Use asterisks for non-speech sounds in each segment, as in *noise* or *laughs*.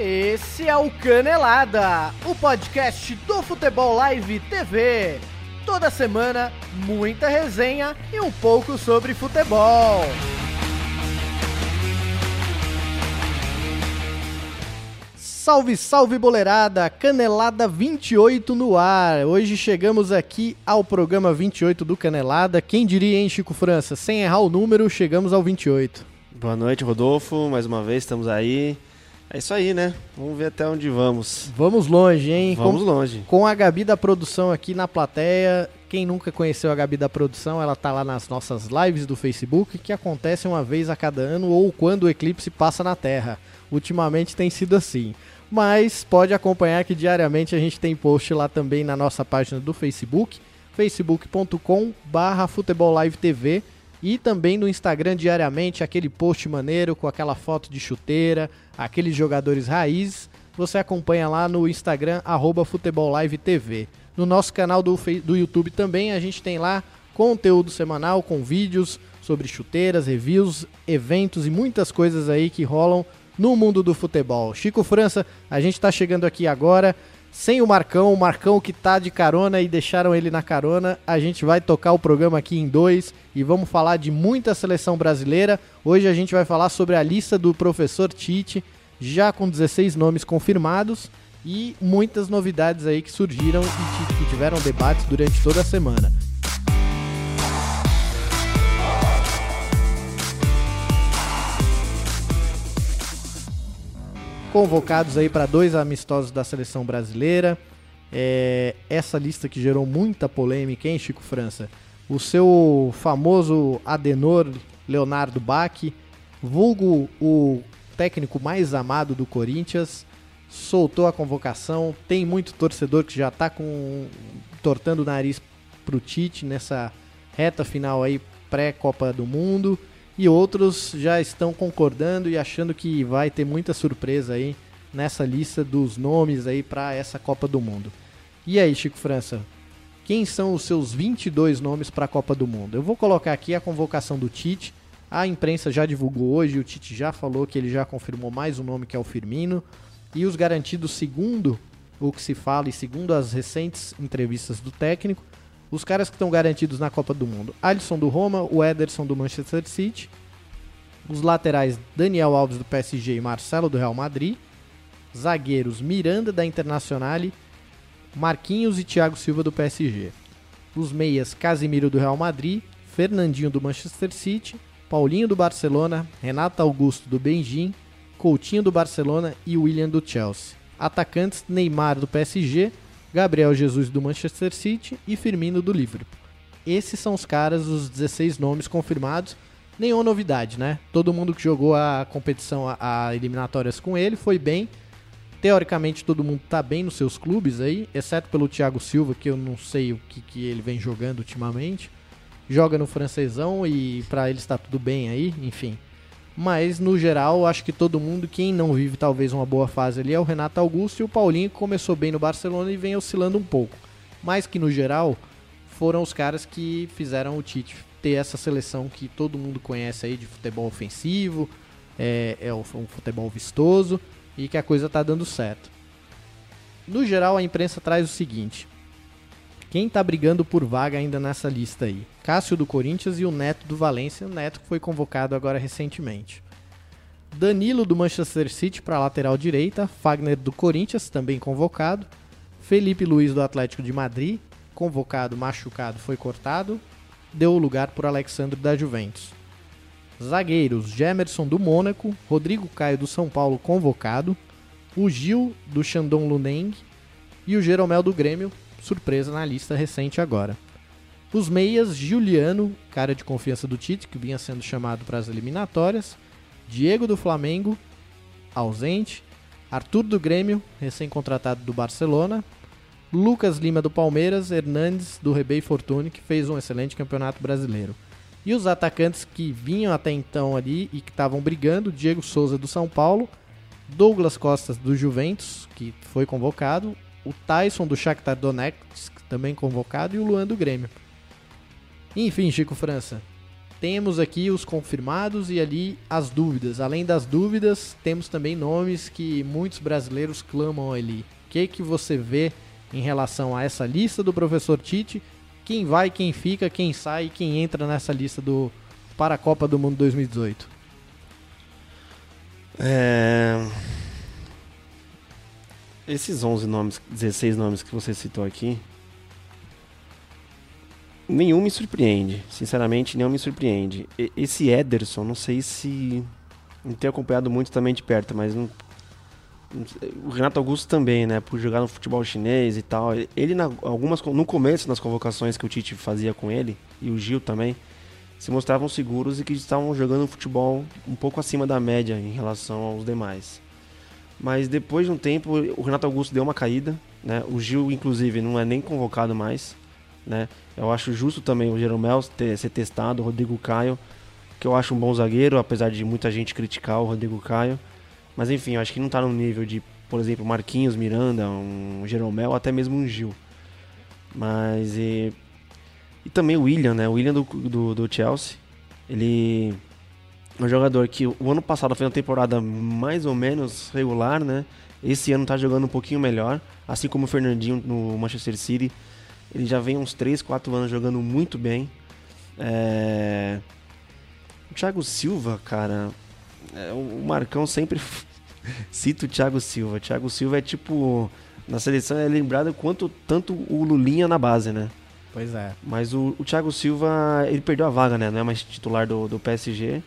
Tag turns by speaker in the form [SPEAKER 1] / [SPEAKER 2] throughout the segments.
[SPEAKER 1] Esse é o Canelada, o podcast do Futebol Live TV. Toda semana, muita resenha e um pouco sobre futebol. Salve, salve boleirada! Canelada 28 no ar. Hoje chegamos aqui ao programa 28 do Canelada. Quem diria, hein, Chico França? Sem errar o número, chegamos ao 28.
[SPEAKER 2] Boa noite, Rodolfo. Mais uma vez estamos aí. É isso aí, né? Vamos ver até onde vamos.
[SPEAKER 1] Vamos longe, hein?
[SPEAKER 2] Vamos
[SPEAKER 1] com,
[SPEAKER 2] longe.
[SPEAKER 1] Com a Gabi da produção aqui na plateia. Quem nunca conheceu a Gabi da produção, ela tá lá nas nossas lives do Facebook, que acontecem uma vez a cada ano ou quando o eclipse passa na Terra. Ultimamente tem sido assim mas pode acompanhar que diariamente a gente tem post lá também na nossa página do Facebook, facebook.com barra TV e também no Instagram diariamente aquele post maneiro com aquela foto de chuteira, aqueles jogadores raízes, você acompanha lá no Instagram arroba TV. No nosso canal do, do YouTube também a gente tem lá conteúdo semanal com vídeos sobre chuteiras, reviews, eventos e muitas coisas aí que rolam no mundo do futebol. Chico França, a gente está chegando aqui agora sem o Marcão, o Marcão que tá de carona e deixaram ele na carona. A gente vai tocar o programa aqui em dois e vamos falar de muita seleção brasileira. Hoje a gente vai falar sobre a lista do professor Tite, já com 16 nomes confirmados e muitas novidades aí que surgiram e que tiveram debates durante toda a semana. Convocados aí para dois amistosos da seleção brasileira. É, essa lista que gerou muita polêmica, hein, Chico França? O seu famoso Adenor Leonardo Bach, vulgo o técnico mais amado do Corinthians, soltou a convocação. Tem muito torcedor que já está com tortando o nariz pro Tite nessa reta final aí pré-Copa do Mundo e outros já estão concordando e achando que vai ter muita surpresa aí nessa lista dos nomes aí para essa Copa do Mundo. E aí, Chico França, quem são os seus 22 nomes para a Copa do Mundo? Eu vou colocar aqui a convocação do Tite. A imprensa já divulgou hoje, o Tite já falou que ele já confirmou mais um nome que é o Firmino. E os garantidos, segundo o que se fala e segundo as recentes entrevistas do técnico, os caras que estão garantidos na Copa do Mundo: Alisson do Roma, o Ederson do Manchester City, os laterais Daniel Alves do PSG e Marcelo do Real Madrid, zagueiros Miranda da Internazionale, Marquinhos e Thiago Silva do PSG. Os meias Casimiro do Real Madrid, Fernandinho do Manchester City, Paulinho do Barcelona, Renato Augusto do Benjim, Coutinho do Barcelona e William do Chelsea. Atacantes Neymar do PSG, Gabriel Jesus do Manchester City e Firmino do Liverpool. Esses são os caras, os 16 nomes confirmados. Nenhuma novidade, né? Todo mundo que jogou a competição, a, eliminatórias com ele, foi bem. Teoricamente, todo mundo tá bem nos seus clubes aí, exceto pelo Thiago Silva, que eu não sei o que, que ele vem jogando ultimamente. Joga no francesão e para ele está tudo bem aí, enfim. Mas no geral, acho que todo mundo, quem não vive talvez uma boa fase ali é o Renato Augusto e o Paulinho, que começou bem no Barcelona e vem oscilando um pouco. Mas que no geral foram os caras que fizeram o Tite ter essa seleção que todo mundo conhece aí de futebol ofensivo, é, é um futebol vistoso e que a coisa tá dando certo. No geral, a imprensa traz o seguinte: quem tá brigando por vaga ainda nessa lista aí? Cássio do Corinthians e o Neto do Valência, o Neto que foi convocado agora recentemente. Danilo do Manchester City para lateral direita, Fagner do Corinthians também convocado, Felipe Luiz do Atlético de Madrid, convocado, machucado, foi cortado, deu o lugar por Alexandre da Juventus. Zagueiros: Gemerson do Mônaco, Rodrigo Caio do São Paulo convocado, o Gil do Shandong Luneng e o Jeromel do Grêmio, surpresa na lista recente agora. Os meias, Juliano, cara de confiança do Tite, que vinha sendo chamado para as eliminatórias. Diego do Flamengo, ausente. Arthur do Grêmio, recém-contratado do Barcelona. Lucas Lima do Palmeiras, Hernandes do Rebei Fortune, que fez um excelente campeonato brasileiro. E os atacantes que vinham até então ali e que estavam brigando, Diego Souza do São Paulo, Douglas Costas do Juventus, que foi convocado, o Tyson do Shakhtar Donetsk, também convocado, e o Luan do Grêmio. Enfim, Chico França, temos aqui os confirmados e ali as dúvidas. Além das dúvidas, temos também nomes que muitos brasileiros clamam ali. O que, que você vê em relação a essa lista do professor Tite? Quem vai, quem fica, quem sai, quem entra nessa lista do para a Copa do Mundo 2018?
[SPEAKER 2] É... Esses 11 nomes, 16 nomes que você citou aqui, nenhum me surpreende. Sinceramente, nenhum me surpreende. Esse Ederson, não sei se. Não tenho acompanhado muito também de perto, mas não, o Renato Augusto também, né? Por jogar no futebol chinês e tal. Ele, na, algumas, no começo, nas convocações que o Tite fazia com ele, e o Gil também, se mostravam seguros e que estavam jogando futebol um pouco acima da média em relação aos demais. Mas depois de um tempo, o Renato Augusto deu uma caída, né? O Gil, inclusive, não é nem convocado mais, né? Eu acho justo também o Jeromel ter, ser testado, o Rodrigo Caio, que eu acho um bom zagueiro, apesar de muita gente criticar o Rodrigo Caio. Mas enfim, eu acho que não está no nível de, por exemplo, Marquinhos, Miranda, um Jeromel, até mesmo um Gil. Mas e, e também o William, né? O William do, do, do Chelsea. Ele um jogador que o ano passado fez uma temporada mais ou menos regular, né? Esse ano tá jogando um pouquinho melhor, assim como o Fernandinho no Manchester City. Ele já vem uns 3, 4 anos jogando muito bem. É... O Thiago Silva, cara, é, o Marcão sempre *laughs* cita o Thiago Silva. O Thiago Silva é tipo na seleção é lembrado quanto tanto o Lulinha na base, né?
[SPEAKER 1] Pois é.
[SPEAKER 2] Mas o, o Thiago Silva, ele perdeu a vaga, né? Não é mais titular do, do PSG.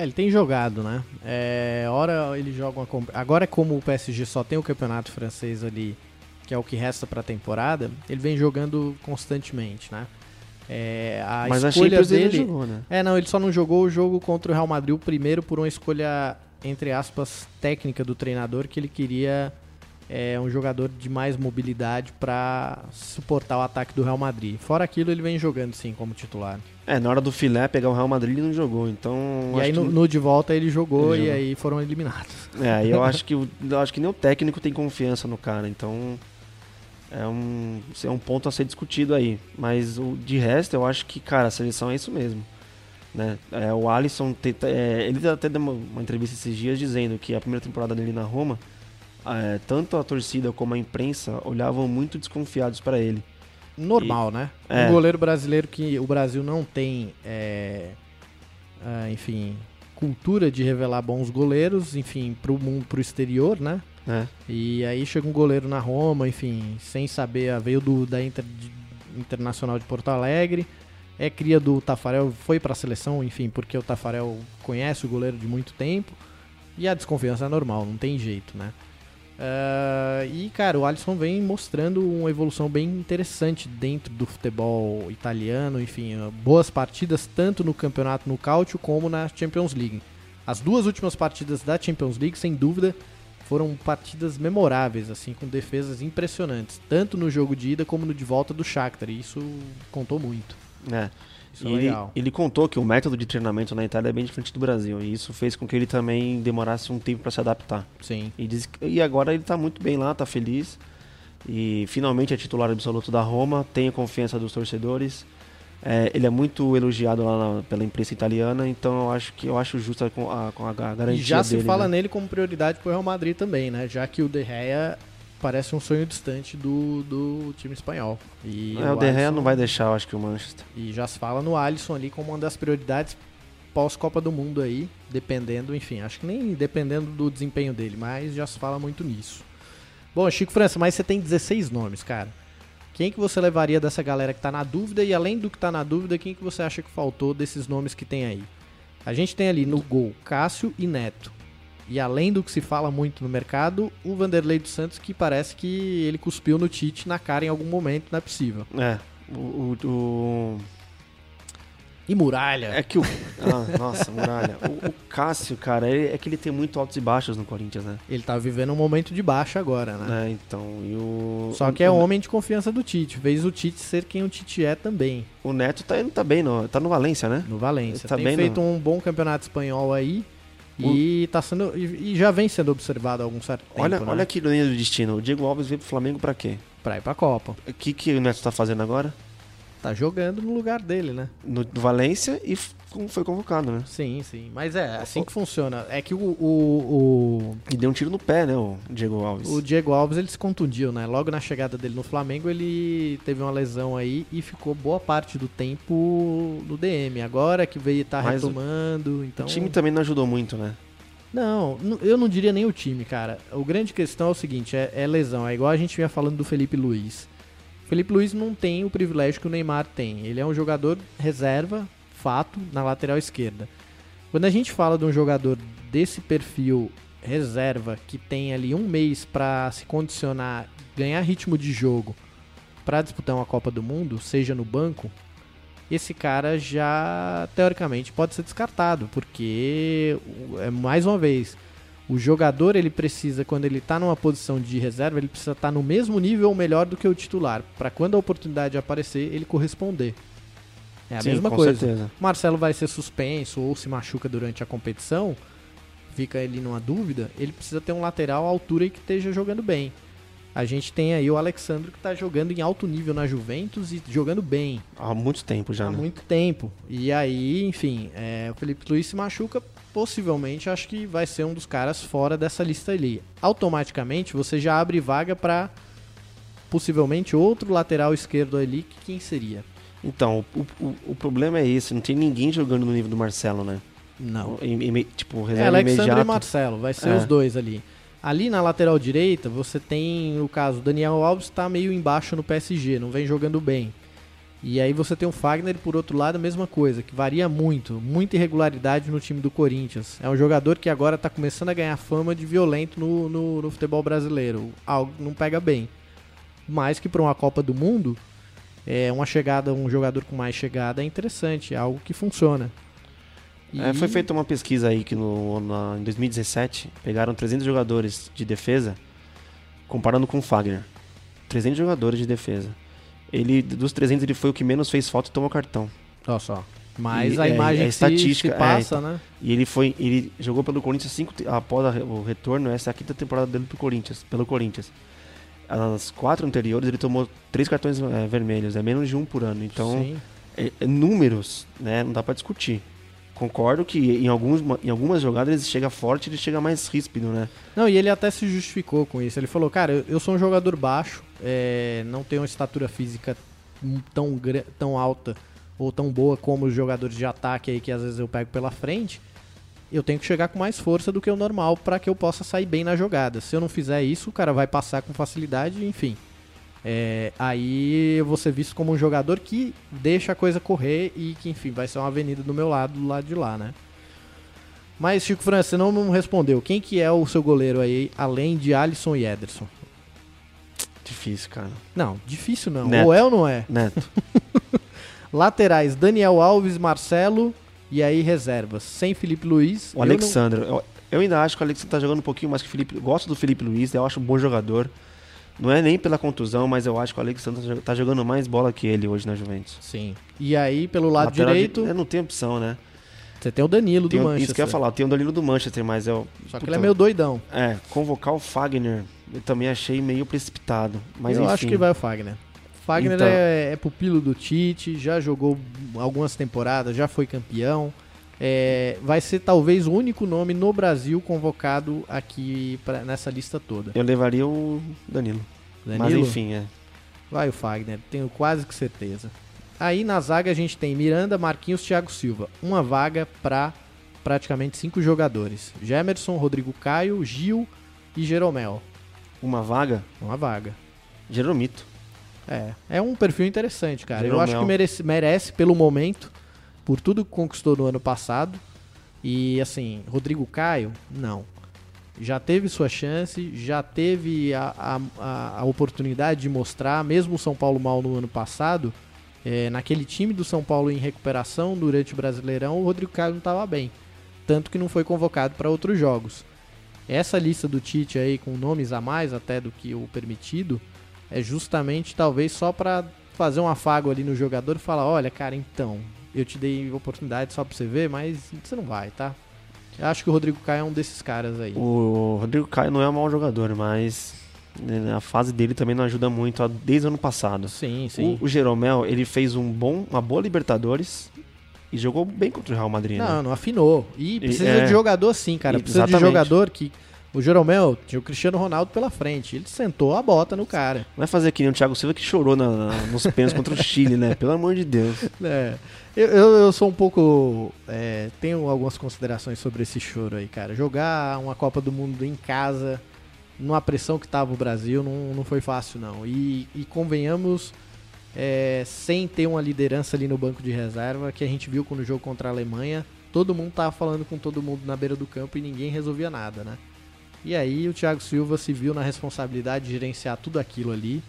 [SPEAKER 1] É, ele tem jogado, né? É, hora ele joga uma. Agora, como o PSG só tem o campeonato francês ali, que é o que resta para a temporada, ele vem jogando constantemente, né? É, a Mas escolha a dele. Ele jogou, né? É, não, ele só não jogou o jogo contra o Real Madrid, o primeiro por uma escolha, entre aspas, técnica do treinador, que ele queria é, um jogador de mais mobilidade para suportar o ataque do Real Madrid. Fora aquilo, ele vem jogando sim como titular.
[SPEAKER 2] É, na hora do filé pegar o Real Madrid ele não jogou, então.
[SPEAKER 1] E aí no, que... no, de volta ele jogou ele e jogou. aí foram eliminados.
[SPEAKER 2] É, eu *laughs* acho que eu acho que nem o técnico tem confiança no cara, então é um, é um ponto a ser discutido aí. Mas o, de resto, eu acho que, cara, a seleção é isso mesmo. Né? É, o Alisson, tenta, é, ele até deu uma, uma, entrevista esses dias dizendo que a primeira temporada dele na Roma, é, tanto a torcida como a imprensa olhavam muito desconfiados para ele
[SPEAKER 1] normal, e, né? É. Um goleiro brasileiro que o Brasil não tem, é, é, enfim, cultura de revelar bons goleiros, enfim, pro mundo, pro exterior, né? É. E aí chega um goleiro na Roma, enfim, sem saber, veio do da Inter, de, Internacional de Porto Alegre, é cria do Tafarel, foi para a seleção, enfim, porque o Tafarel conhece o goleiro de muito tempo. E a desconfiança é normal, não tem jeito, né? Uh, e, cara, o Alisson vem mostrando uma evolução bem interessante dentro do futebol italiano. Enfim, uh, boas partidas tanto no campeonato no Cáutio como na Champions League. As duas últimas partidas da Champions League, sem dúvida, foram partidas memoráveis, assim, com defesas impressionantes, tanto no jogo de ida como no de volta do Shakhtar. E isso contou muito.
[SPEAKER 2] É. Isso é ele, ele contou que o método de treinamento na Itália é bem diferente do Brasil. E isso fez com que ele também demorasse um tempo para se adaptar.
[SPEAKER 1] Sim.
[SPEAKER 2] E, diz, e agora ele está muito bem lá, está feliz. E finalmente é titular absoluto da Roma, tem a confiança dos torcedores. É, ele é muito elogiado lá na, pela imprensa italiana, então eu acho que eu acho justo a, a, a garantia
[SPEAKER 1] E já
[SPEAKER 2] se
[SPEAKER 1] fala
[SPEAKER 2] né?
[SPEAKER 1] nele como prioridade para o Real Madrid também, né? Já que o De Gea parece um sonho distante do, do time espanhol.
[SPEAKER 2] E é, o, o De Gea não vai deixar, eu acho que o Manchester.
[SPEAKER 1] E já se fala no Alisson ali como uma das prioridades pós-Copa do Mundo aí, dependendo, enfim, acho que nem dependendo do desempenho dele, mas já se fala muito nisso. Bom, Chico França, mas você tem 16 nomes, cara. Quem que você levaria dessa galera que tá na dúvida e além do que tá na dúvida, quem que você acha que faltou desses nomes que tem aí? A gente tem ali no gol Cássio e Neto. E além do que se fala muito no mercado, o Vanderlei dos Santos que parece que ele cuspiu no Tite na cara em algum momento, não é possível.
[SPEAKER 2] É. O. o, o...
[SPEAKER 1] E Muralha.
[SPEAKER 2] É que o. Ah, nossa, Muralha. O, o Cássio, cara, é que ele tem muito altos e baixos no Corinthians, né?
[SPEAKER 1] Ele tá vivendo um momento de baixa agora, né?
[SPEAKER 2] É, então. E o...
[SPEAKER 1] Só que é o... homem de confiança do Tite. Fez o Tite ser quem o Tite é também.
[SPEAKER 2] O Neto tá, tá bem, no, tá no Valência, né?
[SPEAKER 1] No Valência. Tá tem bem feito no... um bom campeonato espanhol aí. E, tá sendo, e, já vem sendo observado há algum certo tempo.
[SPEAKER 2] Olha,
[SPEAKER 1] né?
[SPEAKER 2] olha que linha do destino. O Diego Alves veio pro Flamengo pra quê?
[SPEAKER 1] Pra ir pra Copa.
[SPEAKER 2] O que, que o Neto tá fazendo agora?
[SPEAKER 1] Tá jogando no lugar dele, né?
[SPEAKER 2] No, no Valência e foi convocado, né?
[SPEAKER 1] Sim, sim. Mas é assim que funciona. É que o, o,
[SPEAKER 2] E deu um tiro no pé, né, o Diego Alves.
[SPEAKER 1] o, o Diego Alves ele se contundiu, né? Logo na chegada dele no Flamengo, ele teve uma lesão aí e ficou boa parte do tempo no DM. Agora que veio estar
[SPEAKER 2] o-
[SPEAKER 1] retomando, então.
[SPEAKER 2] O time também não ajudou muito, né?
[SPEAKER 1] Não, eu não diria nem o time, cara. O grande questão é o seguinte, é, é lesão. É igual a gente vinha falando do Felipe Luiz. Felipe Luiz não tem o privilégio que o Neymar tem. Ele é um jogador reserva, fato, na lateral esquerda. Quando a gente fala de um jogador desse perfil reserva, que tem ali um mês pra se condicionar, ganhar ritmo de jogo pra disputar uma Copa do Mundo, seja no banco, esse cara já teoricamente pode ser descartado, porque é mais uma vez, o jogador ele precisa quando ele tá numa posição de reserva, ele precisa estar no mesmo nível ou melhor do que o titular, para quando a oportunidade aparecer, ele corresponder. É a
[SPEAKER 2] Sim,
[SPEAKER 1] mesma coisa.
[SPEAKER 2] certeza.
[SPEAKER 1] Marcelo vai ser suspenso ou se machuca durante a competição, fica ele numa dúvida, ele precisa ter um lateral à altura e que esteja jogando bem. A gente tem aí o Alexandre que está jogando em alto nível na Juventus e jogando bem
[SPEAKER 2] Há muito tempo já,
[SPEAKER 1] há
[SPEAKER 2] né?
[SPEAKER 1] muito tempo. E aí, enfim, é, o Felipe Luiz se machuca, possivelmente acho que vai ser um dos caras fora dessa lista ali. Automaticamente você já abre vaga para possivelmente outro lateral esquerdo ali, que quem seria?
[SPEAKER 2] Então, o, o, o problema é esse, não tem ninguém jogando no nível do Marcelo, né?
[SPEAKER 1] Não.
[SPEAKER 2] Em- em- tipo,
[SPEAKER 1] É,
[SPEAKER 2] reserva
[SPEAKER 1] Alexandre
[SPEAKER 2] imediata.
[SPEAKER 1] e Marcelo, vai ser
[SPEAKER 2] É.
[SPEAKER 1] os dois ali. Ali na lateral direita, você tem, no caso, Daniel Alves está meio embaixo no PSG, não vem jogando bem. E aí você tem o Fagner, por outro lado, a mesma coisa, que varia muito, muita irregularidade no time do Corinthians. É um jogador que agora está começando a ganhar fama de violento no, no, no futebol brasileiro. Algo não pega bem. Mas que para uma Copa do Mundo, é uma chegada, um jogador com mais chegada é interessante, é algo que funciona.
[SPEAKER 2] É,
[SPEAKER 1] E-
[SPEAKER 2] foi feita uma pesquisa aí que no, na- em 2017 pegaram 300 jogadores de defesa comparando com o Fagner. 300 jogadores de defesa. Ele dos 300 ele foi o que menos fez falta e tomou cartão.
[SPEAKER 1] Olha só. Mas
[SPEAKER 2] E
[SPEAKER 1] a
[SPEAKER 2] é-
[SPEAKER 1] imagem
[SPEAKER 2] é
[SPEAKER 1] que se-
[SPEAKER 2] estatística,
[SPEAKER 1] se
[SPEAKER 2] é,
[SPEAKER 1] passa, né?
[SPEAKER 2] E ele foi ele jogou pelo Corinthians cinco após a o retorno, essa é a quinta temporada dele pro Corinthians, pelo Corinthians. As quatro anteriores ele tomou três cartões é, vermelhos, é menos de um por ano. Então, é- é números, né, não dá pra discutir. Concordo que em, alguns, em algumas jogadas ele chega forte, ele chega mais ríspido, né?
[SPEAKER 1] Não, e ele até se justificou com isso. Ele falou, cara, eu, eu sou um jogador baixo, é, não tenho uma estatura física tão, tão alta ou tão boa como os jogadores de ataque aí que às vezes eu pego pela frente. Eu tenho que chegar com mais força do que o normal para que eu possa sair bem na jogada. Se eu não fizer isso, o cara vai passar com facilidade, enfim. É, aí eu vou ser visto como um jogador que deixa a coisa correr e que, enfim, vai ser uma avenida do meu lado, do lado de lá, né? Mas, Chico França, você não, não respondeu. Quem que é o seu goleiro aí, além de Alisson e Ederson?
[SPEAKER 2] Difícil, cara.
[SPEAKER 1] Não, difícil não.
[SPEAKER 2] Neto.
[SPEAKER 1] Ou é ou não é?
[SPEAKER 2] Neto. *laughs*
[SPEAKER 1] Laterais, Daniel Alves, Marcelo e aí reservas. Sem Felipe Luiz.
[SPEAKER 2] O
[SPEAKER 1] eu não-
[SPEAKER 2] Alexandre. Eu, eu ainda acho que o Alexandre tá jogando um pouquinho mais que o Felipe. Gosto do Felipe Luiz, eu acho um bom jogador. Não é nem pela contusão, mas eu acho que o Alexandre tá jog- tá jogando mais bola que ele hoje na Juventus.
[SPEAKER 1] Sim. E aí, pelo lado
[SPEAKER 2] Lateral
[SPEAKER 1] direito,
[SPEAKER 2] De, é, não tem opção, né?
[SPEAKER 1] você tem o Danilo
[SPEAKER 2] Tem
[SPEAKER 1] do
[SPEAKER 2] o-
[SPEAKER 1] Manchester.
[SPEAKER 2] isso que eu ia falar, tem o Danilo do Manchester, mas eu.
[SPEAKER 1] Só que ele é meio doidão.
[SPEAKER 2] É, convocar o Fagner, eu também achei meio precipitado. Mas
[SPEAKER 1] eu
[SPEAKER 2] enfim.
[SPEAKER 1] acho que vai o Fagner. Fagner
[SPEAKER 2] Então.
[SPEAKER 1] é, é pupilo do Tite, já jogou algumas temporadas, já foi campeão. É, vai ser talvez o único nome no Brasil convocado aqui pra- nessa lista toda.
[SPEAKER 2] Eu levaria o Danilo. Mas
[SPEAKER 1] Danilo?
[SPEAKER 2] enfim, é.
[SPEAKER 1] Vai o Fagner, tenho quase que certeza. Aí na zaga a gente tem Miranda, Marquinhos, Thiago Silva. Uma vaga para praticamente cinco jogadores: Gemerson, Rodrigo Caio, Gil e Jeromel.
[SPEAKER 2] Uma vaga,
[SPEAKER 1] Uma vaga.
[SPEAKER 2] Jeromito.
[SPEAKER 1] É, é um perfil interessante, cara. Eu
[SPEAKER 2] Jeromel.
[SPEAKER 1] acho que merece, merece pelo momento, por tudo que conquistou no ano passado. E assim, Rodrigo Caio, não. Já teve sua chance, já teve a, a, a- oportunidade de mostrar, mesmo o São Paulo mal no ano passado, é, naquele time do São Paulo em recuperação durante o Brasileirão, o Rodrigo Caio não estava bem. Tanto que não foi convocado para outros jogos. Essa lista do Tite aí, com nomes a mais até do que o permitido, é justamente talvez só para fazer um afago ali no jogador e falar: olha, cara, então, eu te dei oportunidade só pra você ver, mas você não vai, tá? Eu acho que o Rodrigo Caio é um desses caras aí.
[SPEAKER 2] O Rodrigo Caio não é um mau jogador, mas né, A fase dele também não ajuda muito desde o ano passado.
[SPEAKER 1] Sim, sim.
[SPEAKER 2] O, o Jeromel, ele fez um bom, uma boa Libertadores e jogou bem contra o Real Madrid, né?
[SPEAKER 1] Não, não afinou. E precisa
[SPEAKER 2] é.
[SPEAKER 1] de jogador sim, cara.
[SPEAKER 2] E-
[SPEAKER 1] Precisa de
[SPEAKER 2] exatamente.
[SPEAKER 1] jogador que. O Jeromel tinha o Cristiano Ronaldo pela frente. Ele sentou a bota no cara.
[SPEAKER 2] Não vai fazer que nem o Thiago Silva que chorou na- na- nos pênaltis contra o Chile, né? Pelo amor de Deus. *laughs*
[SPEAKER 1] É, eu, eu, eu sou um pouco. é, tenho algumas considerações sobre esse choro aí, cara. Jogar uma Copa do Mundo em casa, numa pressão que tava o Brasil, não, não foi fácil, não. E, e convenhamos, é, sem ter uma liderança ali no banco de reserva, que a gente viu no jogo contra a Alemanha, todo mundo tava falando com todo mundo na beira do campo e ninguém resolvia nada, né? E aí o Thiago Silva se viu na responsabilidade de gerenciar tudo aquilo ali.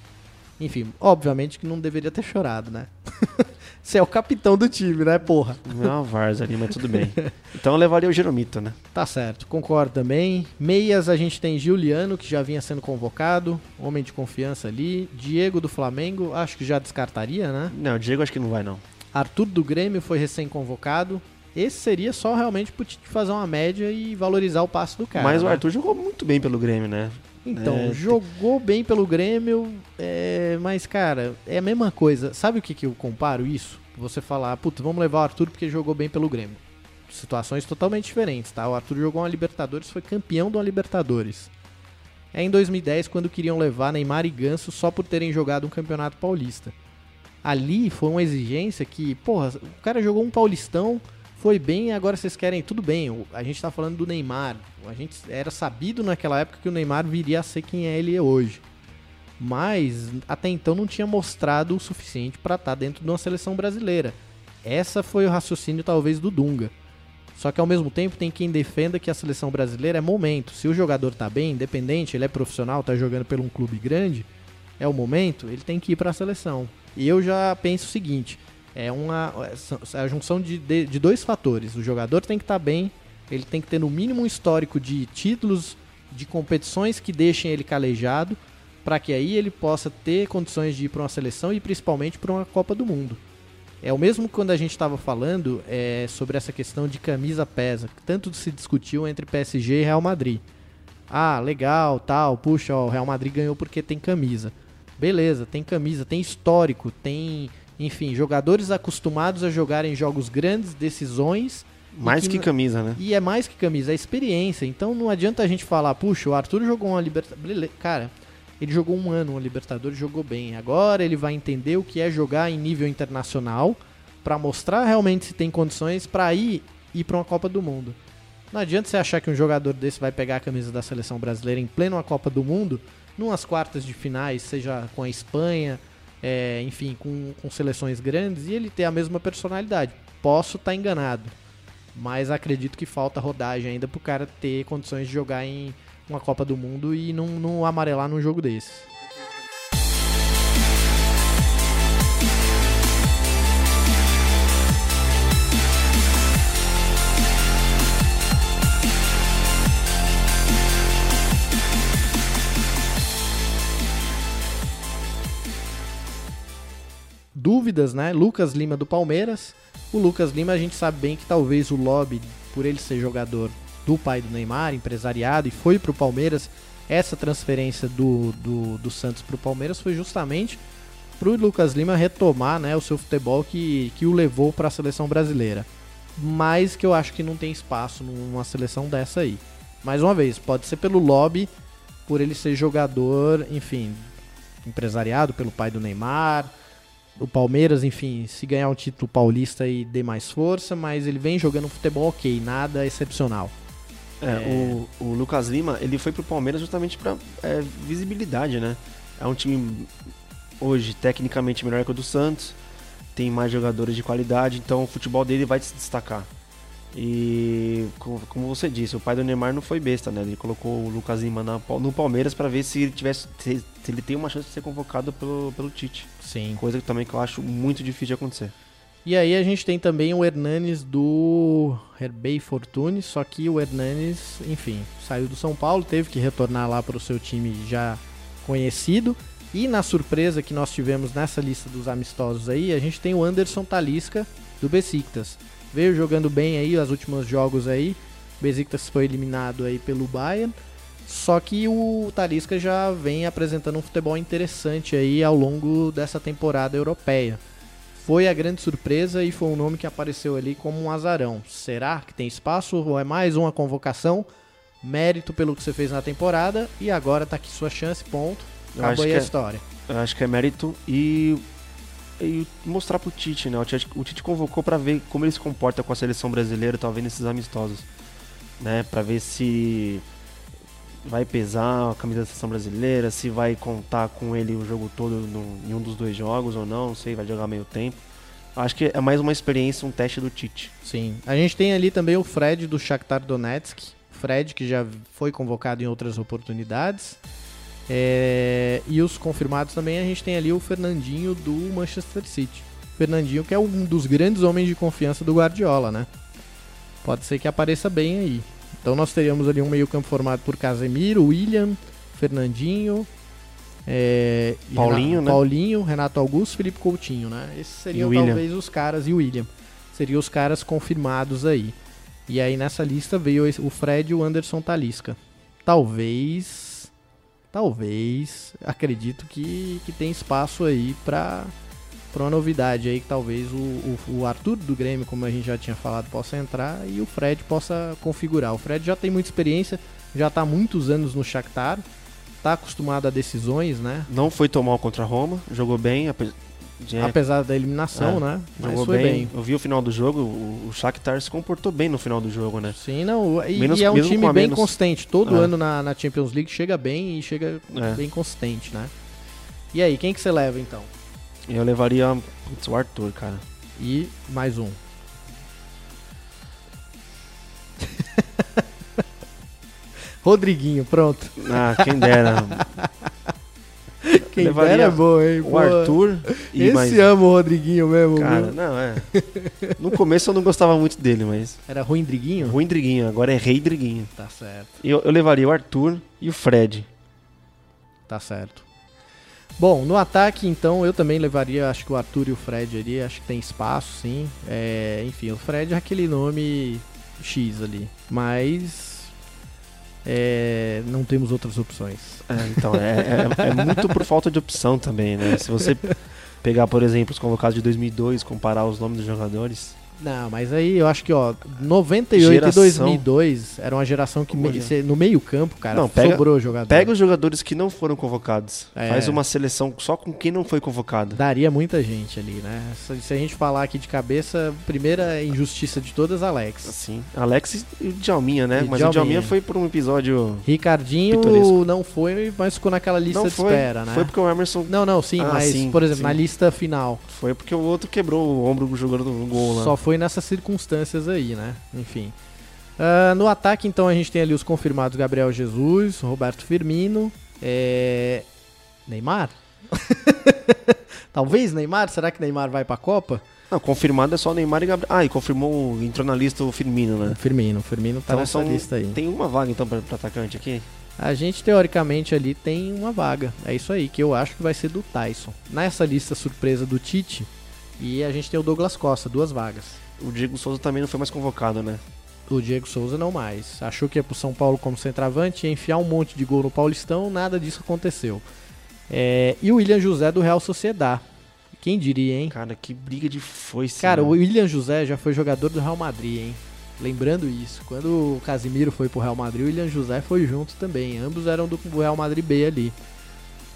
[SPEAKER 1] Enfim, obviamente que não deveria ter chorado, né? *laughs* Você é o capitão do time, né, porra?
[SPEAKER 2] Não Varsa ali, mas tudo bem. *laughs* Então eu levaria o Jeromito, né?
[SPEAKER 1] Tá certo, concordo também. Meias a gente tem Giuliano, que já vinha sendo convocado, homem de confiança ali. Diego do Flamengo, acho que já descartaria, né?
[SPEAKER 2] Não, o Diego acho que não vai, não.
[SPEAKER 1] Arthur do Grêmio foi recém-convocado. Esse seria só realmente pro Tite fazer uma média e valorizar o passe do cara.
[SPEAKER 2] mas o
[SPEAKER 1] né?
[SPEAKER 2] Arthur jogou muito bem pelo Grêmio, né?
[SPEAKER 1] Então,
[SPEAKER 2] É,
[SPEAKER 1] jogou bem pelo Grêmio, é, mas, cara, é a mesma coisa. Sabe o que, que eu comparo isso? Você falar, puta, vamos levar o Arthur porque jogou bem pelo Grêmio. Situações totalmente diferentes, tá? O Arthur jogou uma Libertadores, foi campeão de uma Libertadores. É em 2010 quando queriam levar Neymar e Ganso só por terem jogado um campeonato paulista. Ali foi uma exigência que, porra, o cara jogou um paulistão, foi bem, agora vocês querem, tudo bem. A gente tá falando do Neymar. A gente era sabido naquela época que o Neymar viria a ser quem é ele hoje. Mas até então não tinha mostrado o suficiente para estar dentro de uma seleção brasileira. Essa foi o raciocínio talvez do Dunga. Só que ao mesmo tempo tem quem defenda que a seleção brasileira é momento. Se o jogador tá bem, independente, ele é profissional, tá jogando por um clube grande, é o momento, ele tem que ir para a seleção. E eu já penso o seguinte: é uma é a junção de, de, de dois fatores. O jogador tem que estar bem, ele tem que ter no mínimo um histórico de títulos de competições que deixem ele calejado, para que aí ele possa ter condições de ir para uma seleção e principalmente para uma Copa do Mundo. É o mesmo quando a gente estava falando é, sobre essa questão de camisa pesa, que tanto se discutiu entre PSG e Real Madrid. Ah, legal, tal, puxa, ó, o Real Madrid ganhou porque tem camisa. Beleza, tem camisa, tem histórico, tem, enfim, jogadores acostumados a jogar em jogos grandes, decisões.
[SPEAKER 2] Mais que
[SPEAKER 1] n-
[SPEAKER 2] camisa, né?
[SPEAKER 1] E é mais que camisa, é experiência. Então não adianta a gente falar, puxa, o Arthur jogou uma Libertadores. Cara, ele jogou um ano uma Libertadores, jogou bem. Agora ele vai entender o que é jogar em nível internacional pra mostrar realmente se tem condições pra ir ir para uma Copa do Mundo. Não adianta você achar que um jogador desse vai pegar a camisa da seleção brasileira em pleno uma Copa do Mundo, numas quartas de finais, seja com a Espanha, é, enfim, com, com seleções grandes, e ele ter a mesma personalidade. Posso estar enganado, mas acredito que falta rodagem ainda pro cara ter condições de jogar em uma Copa do Mundo e não, não amarelar num jogo desse. Dúvidas, né? Lucas Lima do Palmeiras. O Lucas Lima a gente sabe bem que talvez o lobby, por ele ser jogador do pai do Neymar, empresariado, e foi pro Palmeiras, essa transferência do, do, do Santos pro Palmeiras foi justamente pro Lucas Lima retomar né, o seu futebol que, que o levou para a seleção brasileira. Mas que eu acho que não tem espaço numa seleção dessa aí. Mais uma vez, pode ser pelo lobby, por ele ser jogador, enfim, empresariado pelo pai do Neymar. O Palmeiras, enfim, se ganhar um título paulista e dê mais força, mas ele vem jogando futebol ok, nada excepcional.
[SPEAKER 2] É, O, o Lucas Lima, ele foi pro Palmeiras justamente pra é, visibilidade, né? É um time hoje tecnicamente melhor que o do Santos, tem mais jogadores de qualidade, então o futebol dele vai se destacar. E co- como você disse, o pai do Neymar não foi besta, né? Ele colocou o Lucas Lima na- no Palmeiras pra ver se ele tivesse se, se ele tem uma chance de ser convocado pelo, pelo Tite.
[SPEAKER 1] Sim.
[SPEAKER 2] Coisa que também que eu acho muito difícil de acontecer.
[SPEAKER 1] E aí a gente tem também o Hernanes do Herbey Fortune, só que o Hernanes, enfim, saiu do São Paulo, teve que retornar lá para o seu time já conhecido. E na surpresa que nós tivemos nessa lista dos amistosos aí, a gente tem o Anderson Talisca do Besiktas. Veio jogando bem aí os últimos jogos aí. O Besiktas foi eliminado aí pelo Bayern. Só que o Talisca já vem apresentando um futebol interessante aí ao longo dessa temporada europeia. Foi a grande surpresa e foi um nome que apareceu ali como um azarão. Será que tem espaço ou é mais uma convocação? Mérito pelo que você fez na temporada e agora tá aqui sua chance, ponto. Acabou aí a
[SPEAKER 2] é-
[SPEAKER 1] história.
[SPEAKER 2] Eu acho que é mérito e, e mostrar pro Tite, né? O Tite, o Tite convocou pra ver como ele se comporta com a seleção brasileira, talvez nesses amistosos, né? Pra ver se vai pesar a camisa da seleção brasileira, se vai contar com ele o jogo todo no, em um dos dois jogos ou não, não sei, vai jogar meio tempo. Acho que é mais uma experiência, um teste do Tite.
[SPEAKER 1] Sim. A gente tem ali também o Fred do Shakhtar Donetsk. Fred que já foi convocado em outras oportunidades. É, E os confirmados também a gente tem ali o Fernandinho do Manchester City. Fernandinho que é um dos grandes homens de confiança do Guardiola, né? Pode ser que apareça bem aí. Então nós teríamos ali um meio campo formado por Casemiro, William, Fernandinho, é,
[SPEAKER 2] Paulinho,
[SPEAKER 1] Renato,
[SPEAKER 2] né?
[SPEAKER 1] Paulinho, Renato Augusto, Felipe Coutinho, né? Esses seriam talvez os caras e o William. Seriam os caras confirmados aí. E aí nessa lista veio o Fred e o Anderson Talisca. Talvez, talvez, acredito que, que tem espaço aí pra, pra uma novidade aí, que talvez o, o, o Arthur do Grêmio, como a gente já tinha falado, possa entrar e o Fred possa configurar. O Fred já tem muita experiência, já tá há muitos anos no Shakhtar, tá acostumado a decisões, né?
[SPEAKER 2] Não foi tomar contra a Roma, jogou bem,
[SPEAKER 1] Apesar da eliminação,
[SPEAKER 2] É,
[SPEAKER 1] né? Mas
[SPEAKER 2] jogou
[SPEAKER 1] foi
[SPEAKER 2] bem.
[SPEAKER 1] bem.
[SPEAKER 2] Eu vi o final do jogo, o, o Shakhtar se comportou bem no final do jogo, né?
[SPEAKER 1] Sim, não. E,
[SPEAKER 2] Menos-
[SPEAKER 1] e é um time bem
[SPEAKER 2] menos.
[SPEAKER 1] consistente. Todo
[SPEAKER 2] É.
[SPEAKER 1] ano na, na Champions League chega bem e chega
[SPEAKER 2] É.
[SPEAKER 1] bem consistente, né? E aí, quem que você leva então?
[SPEAKER 2] Eu levaria putz, o Arthur, cara.
[SPEAKER 1] E mais um. *laughs* Rodriguinho, pronto.
[SPEAKER 2] Ah, quem dera. *laughs* *laughs*
[SPEAKER 1] Quem
[SPEAKER 2] Levaria
[SPEAKER 1] é bom, hein?
[SPEAKER 2] o
[SPEAKER 1] Pô,
[SPEAKER 2] Arthur e
[SPEAKER 1] Esse
[SPEAKER 2] mais.
[SPEAKER 1] ama o Rodriguinho mesmo,
[SPEAKER 2] Cara,
[SPEAKER 1] viu?
[SPEAKER 2] não, é. *laughs* No começo eu não gostava muito dele, mas.
[SPEAKER 1] Era ruim Driguinho?
[SPEAKER 2] Ruim Driguinho, agora é Rei Driguinho.
[SPEAKER 1] Tá certo,
[SPEAKER 2] Eu, eu levaria o Arthur e o Fred.
[SPEAKER 1] tá certo. Bom, no ataque, então, eu também levaria, acho que o Arthur e o Fred ali, acho que tem espaço, sim. É, enfim, o Fred é aquele nome X ali. Mas é, não temos outras opções.
[SPEAKER 2] É, então, é, é- é muito por falta de opção também, né? Se você pegar, por exemplo, os convocados de 2002, comparar os nomes dos jogadores.
[SPEAKER 1] Não, mas aí eu acho que, ó, 98
[SPEAKER 2] Geração.
[SPEAKER 1] e 2002 era uma geração que me- cê- no meio campo, cara,
[SPEAKER 2] Não, pega-
[SPEAKER 1] sobrou jogador.
[SPEAKER 2] Pega os jogadores que não foram convocados.
[SPEAKER 1] É.
[SPEAKER 2] Faz uma seleção só com quem não foi convocado.
[SPEAKER 1] Daria muita gente ali, né? Se, se a gente falar aqui de cabeça, primeira injustiça de todas, Alex.
[SPEAKER 2] Assim. Alex e o Djalminha, né?
[SPEAKER 1] E
[SPEAKER 2] Mas
[SPEAKER 1] Djalminha.
[SPEAKER 2] o Djalminha foi por um episódio.
[SPEAKER 1] Ricardinho
[SPEAKER 2] Pitoresco.
[SPEAKER 1] não foi, mas ficou naquela lista
[SPEAKER 2] não
[SPEAKER 1] de
[SPEAKER 2] foi.
[SPEAKER 1] espera, né?
[SPEAKER 2] Foi porque o Emerson.
[SPEAKER 1] Não, não, sim,
[SPEAKER 2] Ah,
[SPEAKER 1] mas,
[SPEAKER 2] sim,
[SPEAKER 1] por exemplo,
[SPEAKER 2] sim.
[SPEAKER 1] na lista final,
[SPEAKER 2] Foi porque o outro quebrou o ombro jogando no gol lá.
[SPEAKER 1] só foi nessas circunstâncias aí, né? Enfim. Ah, no ataque, então, a gente tem ali os confirmados Gabriel Jesus, Roberto Firmino, é... Neymar? *laughs* Talvez Neymar? Será que Neymar vai pra Copa?
[SPEAKER 2] Não, confirmado é só Neymar e Gabriel. Ah, e confirmou, entrou na lista o Firmino, né?
[SPEAKER 1] Firmino, Firmino tá
[SPEAKER 2] Então
[SPEAKER 1] nessa
[SPEAKER 2] são-
[SPEAKER 1] lista aí.
[SPEAKER 2] Tem uma vaga então pra, pra atacante aqui?
[SPEAKER 1] A gente, teoricamente, ali tem uma vaga. É isso aí, que eu acho que vai ser do Tyson. Nessa lista surpresa do Tite, e a gente tem o Douglas Costa, duas vagas.
[SPEAKER 2] O Diego Souza também não foi mais convocado, né?
[SPEAKER 1] O Diego Souza não mais. Achou que ia pro São Paulo como centroavante, ia enfiar um monte de gol no Paulistão, nada disso aconteceu. É, e o William José do Real Sociedad. Quem diria, hein?
[SPEAKER 2] Cara, que briga de foice.
[SPEAKER 1] Cara,
[SPEAKER 2] né?
[SPEAKER 1] o William José já foi jogador do Real Madrid, hein? Lembrando isso, quando o Casimiro foi pro Real Madrid, o William José foi junto também. Ambos eram do Real Madrid B ali.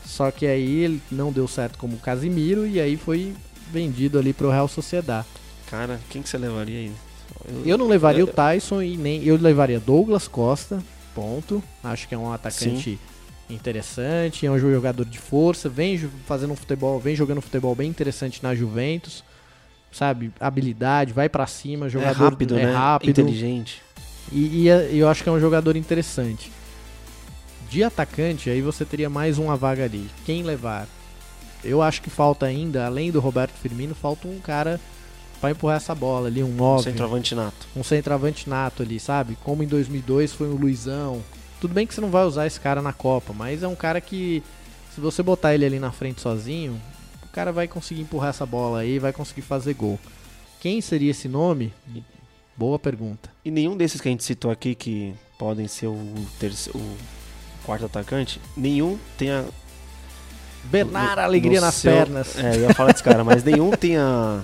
[SPEAKER 1] Só que aí ele não deu certo como o Casimiro e aí foi vendido ali pro Real Sociedad.
[SPEAKER 2] Cara, quem que você levaria aí?
[SPEAKER 1] Eu não levaria
[SPEAKER 2] eu-
[SPEAKER 1] o Tyson e nem. Eu levaria Douglas Costa, ponto. Acho que é um atacante interessante, é um jogador de força, vem fazendo um futebol, vem jogando um futebol bem interessante na Juventus. Sabe, habilidade, vai pra cima,
[SPEAKER 2] é
[SPEAKER 1] jogador
[SPEAKER 2] rápido,
[SPEAKER 1] é
[SPEAKER 2] né?
[SPEAKER 1] rápido.
[SPEAKER 2] Inteligente.
[SPEAKER 1] E, e é- eu acho que é um jogador interessante. De atacante, aí você teria mais uma vaga ali. Quem levar? Eu acho que falta ainda, além do Roberto Firmino, falta um cara pra empurrar essa bola ali, um 9
[SPEAKER 2] Centroavante nato.
[SPEAKER 1] um centroavante nato ali, sabe? Como em 2002 foi o Luizão. Tudo bem que você não vai usar esse cara na Copa, mas é um cara que, se você botar ele ali na frente sozinho, o cara vai conseguir empurrar essa bola aí, vai conseguir fazer gol. Quem seria esse nome? Boa pergunta.
[SPEAKER 2] E nenhum desses que a gente citou aqui que podem ser o terceiro. quarto atacante, nenhum tem a.
[SPEAKER 1] Bernard,
[SPEAKER 2] no-
[SPEAKER 1] alegria nas
[SPEAKER 2] seu-
[SPEAKER 1] pernas.
[SPEAKER 2] É, eu ia falar desse cara, mas nenhum *laughs* tem a.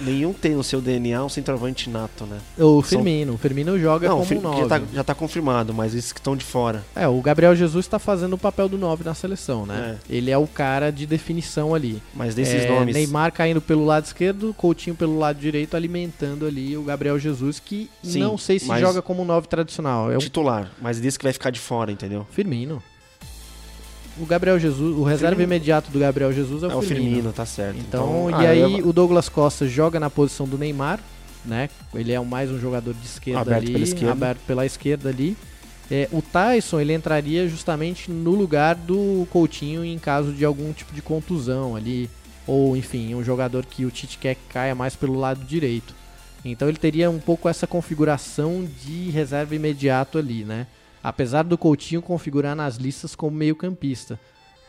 [SPEAKER 2] Nenhum tem no seu DNA um centroavante nato, né?
[SPEAKER 1] O
[SPEAKER 2] São-
[SPEAKER 1] Firmino. O Firmino joga
[SPEAKER 2] Não, o
[SPEAKER 1] como um
[SPEAKER 2] já
[SPEAKER 1] 9.
[SPEAKER 2] tá, já tá confirmado, mas esses que estão de fora.
[SPEAKER 1] É, o Gabriel Jesus tá fazendo o papel do 9 na seleção, né?
[SPEAKER 2] É.
[SPEAKER 1] Ele é o cara de definição ali.
[SPEAKER 2] Mas desses
[SPEAKER 1] É,
[SPEAKER 2] nomes.
[SPEAKER 1] Neymar caindo pelo lado esquerdo, Coutinho pelo lado direito, alimentando ali o Gabriel Jesus, que
[SPEAKER 2] Sim,
[SPEAKER 1] não sei se joga como 9 tradicional. É o
[SPEAKER 2] titular, mas desse que vai ficar de fora, entendeu?
[SPEAKER 1] Firmino. O Gabriel Jesus, o reserva
[SPEAKER 2] Firmino.
[SPEAKER 1] imediato do Gabriel Jesus é o,
[SPEAKER 2] É o
[SPEAKER 1] Firmino.
[SPEAKER 2] Firmino, tá certo.
[SPEAKER 1] Então,
[SPEAKER 2] ah,
[SPEAKER 1] e aí
[SPEAKER 2] eu-
[SPEAKER 1] o Douglas Costa joga na posição do Neymar, né? Ele é mais um jogador de esquerda
[SPEAKER 2] Aberto
[SPEAKER 1] ali,
[SPEAKER 2] pela esquerda.
[SPEAKER 1] aberto pela esquerda ali. É, o Tyson ele entraria justamente no lugar do Coutinho em caso de algum tipo de contusão ali, ou enfim, um jogador que o Tite quer que caia mais pelo lado direito. Então ele teria um pouco essa configuração de reserva imediato ali, né? Apesar do Coutinho configurar nas listas como meio-campista.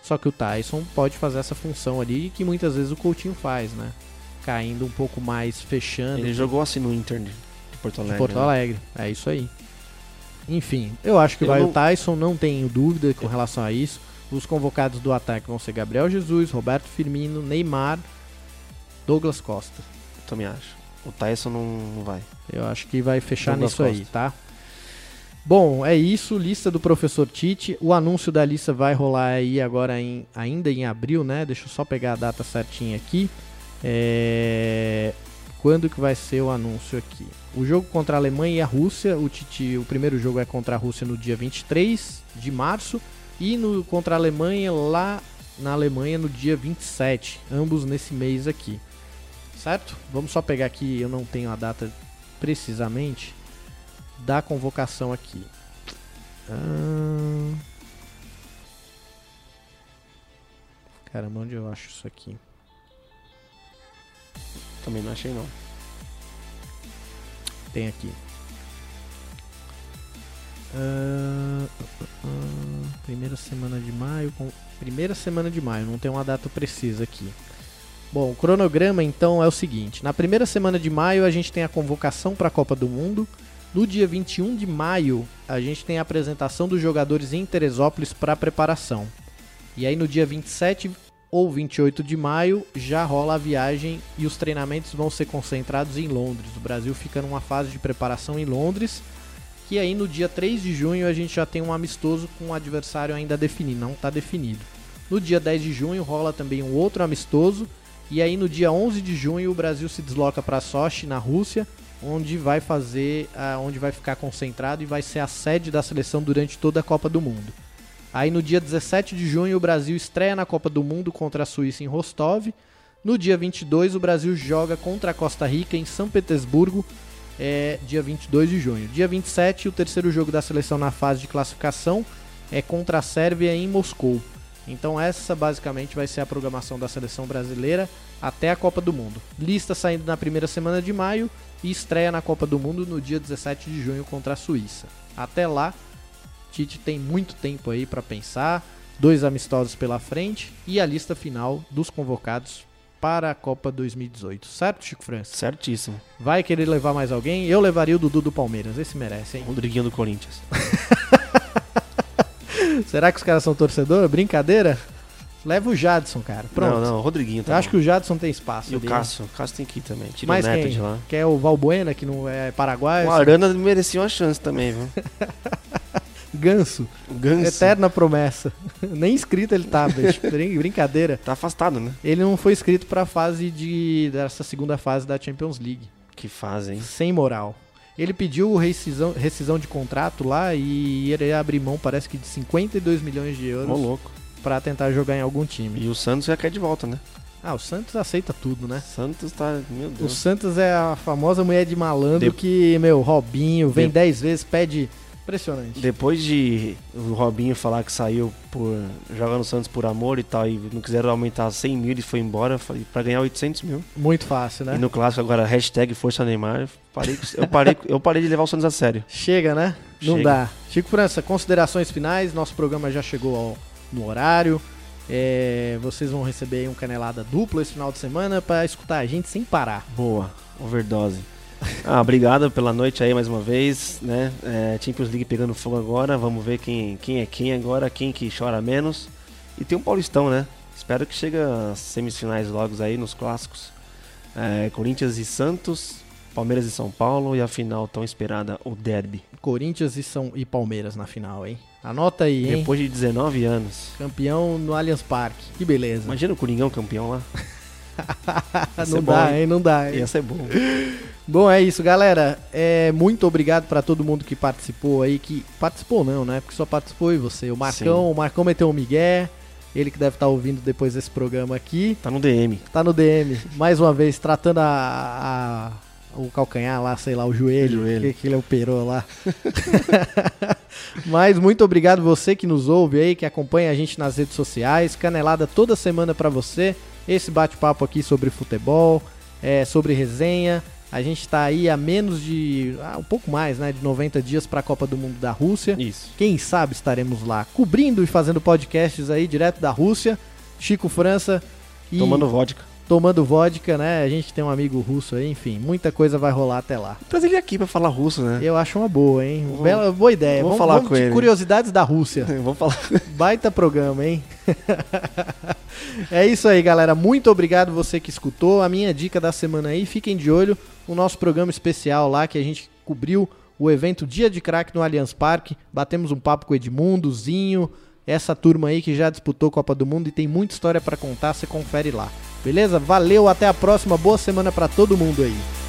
[SPEAKER 1] Só que o Tyson pode fazer essa função ali que muitas vezes o Coutinho faz, né? Caindo um pouco mais, fechando
[SPEAKER 2] Ele jogou assim no Inter de Porto
[SPEAKER 1] de
[SPEAKER 2] Alegre.
[SPEAKER 1] Porto
[SPEAKER 2] né?
[SPEAKER 1] Alegre. É isso aí. Enfim, eu acho que
[SPEAKER 2] Eu
[SPEAKER 1] vai
[SPEAKER 2] não-
[SPEAKER 1] o Tyson, não tenho dúvida com relação a isso. Os convocados do ataque vão ser Gabriel Jesus, Roberto Firmino, Neymar, Douglas Costa.
[SPEAKER 2] Também acho. O Tyson não, vai.
[SPEAKER 1] Eu acho que vai fechar
[SPEAKER 2] Douglas
[SPEAKER 1] nisso aí,
[SPEAKER 2] Costa.
[SPEAKER 1] tá? Bom, é isso, lista do professor Tite. O anúncio da lista vai rolar aí agora em, ainda em abril, né? Deixa eu só pegar a data certinha aqui. É, Quando que vai ser o anúncio aqui? O jogo contra a Alemanha e a Rússia, o Tite, o primeiro jogo é contra a Rússia no dia 23 de março e no contra a Alemanha lá na Alemanha no dia 27, ambos nesse mês aqui. Certo? Vamos só pegar aqui, eu não tenho a data precisamente da convocação aqui. Ahn. Caramba, onde eu acho isso aqui?
[SPEAKER 2] Também não achei, não.
[SPEAKER 1] Tem aqui. Ahn, ahn, primeira semana de maio. com- Primeira semana de maio, não tem uma data precisa aqui. Bom, o cronograma então é o seguinte: na primeira semana de maio a gente tem a convocação para a Copa do Mundo. No dia 21 de maio a gente tem a apresentação dos jogadores em Teresópolis para preparação. E aí no dia 27 ou 28 de maio já rola a viagem e os treinamentos vão ser concentrados em Londres. O Brasil fica numa fase de preparação em Londres. Que aí no dia 3 de junho a gente já tem um amistoso com o adversário ainda definido, não está definido. No dia 10 de junho rola também um outro amistoso. E aí no dia 11 de junho o Brasil se desloca para Sochi, na Rússia, onde vai fazer, ah, onde vai ficar concentrado e vai ser a sede da seleção durante toda a Copa do Mundo. Aí no dia 17 de junho o Brasil estreia na Copa do Mundo contra a Suíça em Rostov. No dia 22 o Brasil joga contra a Costa Rica em São Petersburgo, é, dia 22 de junho. Dia 27 o terceiro jogo da seleção na fase de classificação é contra a Sérvia em Moscou. Então essa basicamente vai ser a programação da seleção brasileira até a Copa do Mundo. Lista saindo na primeira semana de maio e estreia na Copa do Mundo no dia 17 de junho contra a Suíça. Até lá, Tite tem muito tempo aí para pensar, dois amistosos pela frente e a lista final dos convocados para a Copa 2018. Certo, Chico França?
[SPEAKER 2] Certíssimo.
[SPEAKER 1] Vai querer levar mais alguém? Eu levaria o Dudu do Palmeiras, esse merece, hein?
[SPEAKER 2] Rodriguinho do Corinthians. *laughs*
[SPEAKER 1] Será que os caras são torcedor? Brincadeira? Leva o Jadson, cara. Pronto.
[SPEAKER 2] Não, não, o Rodriguinho tá
[SPEAKER 1] Eu acho que o Jadson tem espaço.
[SPEAKER 2] E o Cássio. O Cássio tem que ir também. Tira
[SPEAKER 1] Mais
[SPEAKER 2] o Neto
[SPEAKER 1] quem?
[SPEAKER 2] de lá.
[SPEAKER 1] Que é o Valbuena, que não é paraguaio.
[SPEAKER 2] O Arana merecia uma chance também, viu? *laughs*
[SPEAKER 1] Ganso.
[SPEAKER 2] Ganso.
[SPEAKER 1] Eterna promessa. *laughs* Nem inscrito ele tá, bicho. Brin- Brincadeira.
[SPEAKER 2] Tá afastado, né?
[SPEAKER 1] Ele não foi inscrito pra fase de. dessa segunda fase da Champions League.
[SPEAKER 2] Que fazem.
[SPEAKER 1] Sem moral. Ele pediu rescisão, rescisão de contrato lá e ele ia abrir mão, parece que de 52 milhões de
[SPEAKER 2] Ô,
[SPEAKER 1] euros
[SPEAKER 2] louco.
[SPEAKER 1] Pra tentar jogar em algum time.
[SPEAKER 2] E o Santos já quer de volta, né?
[SPEAKER 1] Ah, o Santos aceita tudo, né?
[SPEAKER 2] Santos tá. Meu
[SPEAKER 1] O
[SPEAKER 2] Deus.
[SPEAKER 1] Santos é a famosa mulher de malandro
[SPEAKER 2] De-
[SPEAKER 1] que, meu, Robinho, vem
[SPEAKER 2] De-
[SPEAKER 1] 10 vezes, pede. Impressionante.
[SPEAKER 2] Depois de o Robinho falar que saiu por jogar no Santos por amor e tal, e não quiseram aumentar 100 mil e foi embora, pra ganhar 800 mil.
[SPEAKER 1] Muito fácil, né?
[SPEAKER 2] E no clássico agora, hashtag Força Neymar, parei, eu, parei, eu parei de levar o Santos a sério.
[SPEAKER 1] Chega, né? Não
[SPEAKER 2] Chega.
[SPEAKER 1] dá. Chico França, considerações finais. Nosso programa já chegou ao- no horário. É, vocês vão receber um canelada dupla esse final de semana pra escutar a gente sem parar.
[SPEAKER 2] Boa, overdose. Ah, obrigado pela noite aí mais uma vez, né? É, Champions League pegando fogo agora, vamos ver quem, quem é quem agora, quem que chora menos. E tem um Paulistão, né? Espero que chegue às semifinais logo aí nos clássicos. É, Corinthians e Santos, Palmeiras e São Paulo e a final tão esperada, o Derby.
[SPEAKER 1] Corinthians e, São, e Palmeiras na final, hein? Anota aí, hein?
[SPEAKER 2] Depois de 19 anos.
[SPEAKER 1] Campeão no Allianz Parque. Que beleza.
[SPEAKER 2] Imagina o Coringão campeão lá. *laughs*
[SPEAKER 1] não dá, bom, hein? Não dá, hein?
[SPEAKER 2] Ia ser bom. *laughs*
[SPEAKER 1] Bom, é isso, galera. É, muito obrigado para todo mundo que participou aí, que participou não, né? Porque só participou e você. O Marcão, Sim. o Marcão meteu um migué. Ele que deve estar tá ouvindo depois desse programa aqui.
[SPEAKER 2] Tá no DM.
[SPEAKER 1] Tá no DM. Mais uma vez, tratando a, a o calcanhar lá, sei lá, o joelho, o joelho. Que, que ele operou lá. *laughs* Mas muito obrigado você que nos ouve aí, que acompanha a gente nas redes sociais. Canelada toda semana para você. Esse bate-papo aqui sobre futebol, é, sobre resenha. A gente está aí a menos de. Ah, um pouco mais, né? De 90 dias para a Copa do Mundo da Rússia.
[SPEAKER 2] Isso.
[SPEAKER 1] Quem sabe estaremos lá cobrindo e fazendo podcasts aí direto da Rússia. Chico França.
[SPEAKER 2] E... Tomando vodka
[SPEAKER 1] tomando vodka, né? A gente tem um amigo russo aí, enfim, muita coisa vai rolar até lá.
[SPEAKER 2] Trazer ele aqui para falar russo, né?
[SPEAKER 1] Eu acho uma boa, hein? Vou, Bela, boa ideia.
[SPEAKER 2] Vamos, vamos falar vamos com ele.
[SPEAKER 1] Curiosidades da Rússia. *laughs*
[SPEAKER 2] vamos falar.
[SPEAKER 1] Baita programa, hein? *laughs* é isso aí, galera. Muito obrigado você que escutou. A minha dica da semana aí, fiquem de olho o nosso programa especial lá que a gente cobriu o evento Dia de Crack no Allianz Parque. Batemos um papo com o Edmundo, Zinho, essa turma aí que já disputou Copa do Mundo e tem muita história para contar, você confere lá. Beleza? Valeu, até a próxima. Boa semana para todo mundo aí.